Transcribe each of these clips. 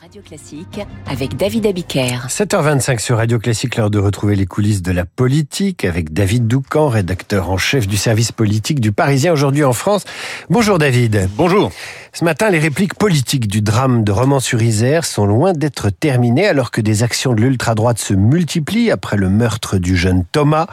Radio Classique avec David Abiker. 7h25 sur Radio Classique, l'heure de retrouver les coulisses de la politique avec David Doucan, rédacteur en chef du service politique du Parisien aujourd'hui en France. Bonjour David. Bonjour. Ce matin, les répliques politiques du drame de Romans-sur-Isère sont loin d'être terminées alors que des actions de l'ultra-droite se multiplient après le meurtre du jeune Thomas.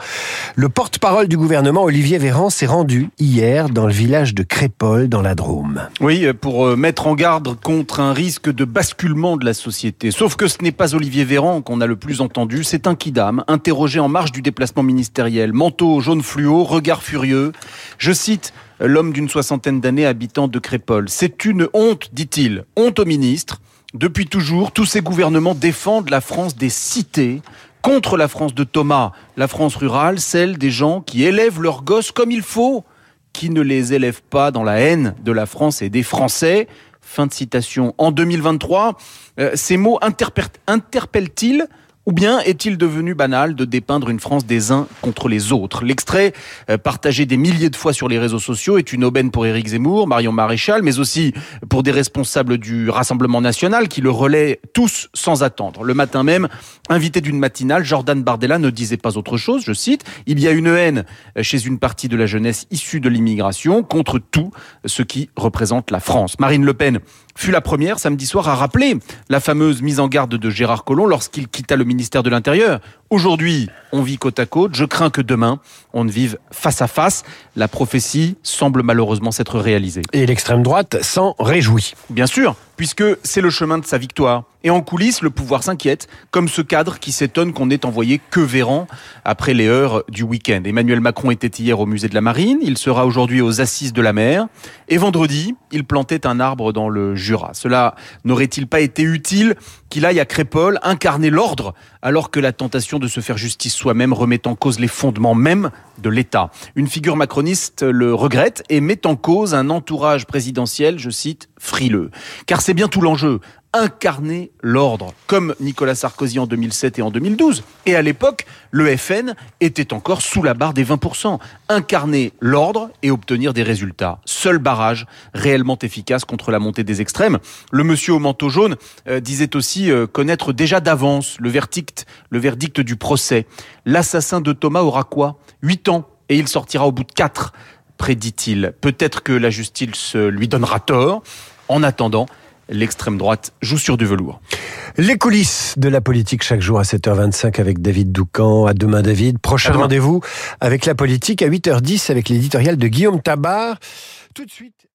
Le porte-parole du gouvernement, Olivier Véran, s'est rendu hier dans le village de Crépol dans la Drôme. Oui, pour euh, mettre en garde contre un risque de basculement de la société. Sauf que ce n'est pas Olivier Véran qu'on a le plus entendu, c'est un kidam, interrogé en marge du déplacement ministériel. Manteau jaune fluo, regard furieux. Je cite l'homme d'une soixantaine d'années habitant de Crépol. C'est une honte, dit-il. Honte au ministre. Depuis toujours, tous ces gouvernements défendent la France des cités contre la France de Thomas, la France rurale, celle des gens qui élèvent leurs gosses comme il faut, qui ne les élèvent pas dans la haine de la France et des Français. Fin de citation. En 2023, euh, ces mots interpellent-ils ou bien est-il devenu banal de dépeindre une France des uns contre les autres? L'extrait, euh, partagé des milliers de fois sur les réseaux sociaux, est une aubaine pour Éric Zemmour, Marion Maréchal, mais aussi pour des responsables du Rassemblement national qui le relaient tous sans attendre. Le matin même, invité d'une matinale, Jordan Bardella ne disait pas autre chose, je cite, il y a une haine chez une partie de la jeunesse issue de l'immigration contre tout ce qui représente la France. Marine Le Pen fut la première samedi soir à rappeler la fameuse mise en garde de Gérard Collomb lorsqu'il quitta le ministère de l'Intérieur. Aujourd'hui, on vit côte à côte. Je crains que demain, on ne vive face à face. La prophétie semble malheureusement s'être réalisée. Et l'extrême droite s'en réjouit. Bien sûr, puisque c'est le chemin de sa victoire. Et en coulisses, le pouvoir s'inquiète, comme ce cadre qui s'étonne qu'on ait envoyé que Véran après les heures du week-end. Emmanuel Macron était hier au musée de la Marine, il sera aujourd'hui aux Assises de la mer, et vendredi, il plantait un arbre dans le Jura. Cela n'aurait-il pas été utile qu'il aille à Crépole incarner l'ordre, alors que la tentation de se faire justice soi-même remet en cause les fondements même de l'État. Une figure macroniste le regrette et met en cause un entourage présidentiel, je cite, frileux. Car c'est bien tout l'enjeu incarner l'ordre, comme Nicolas Sarkozy en 2007 et en 2012. Et à l'époque, le FN était encore sous la barre des 20%. Incarner l'ordre et obtenir des résultats. Seul barrage réellement efficace contre la montée des extrêmes. Le monsieur au manteau jaune euh, disait aussi euh, connaître déjà d'avance le verdict, le verdict du procès. L'assassin de Thomas aura quoi? 8 ans et il sortira au bout de 4 prédit-il. Peut-être que la justice lui donnera tort. En attendant, l'extrême droite joue sur du velours. Les coulisses de la politique chaque jour à 7h25 avec David Doucan. À demain David. Prochain rendez-vous avec la politique à 8h10 avec l'éditorial de Guillaume Tabar. Tout de suite.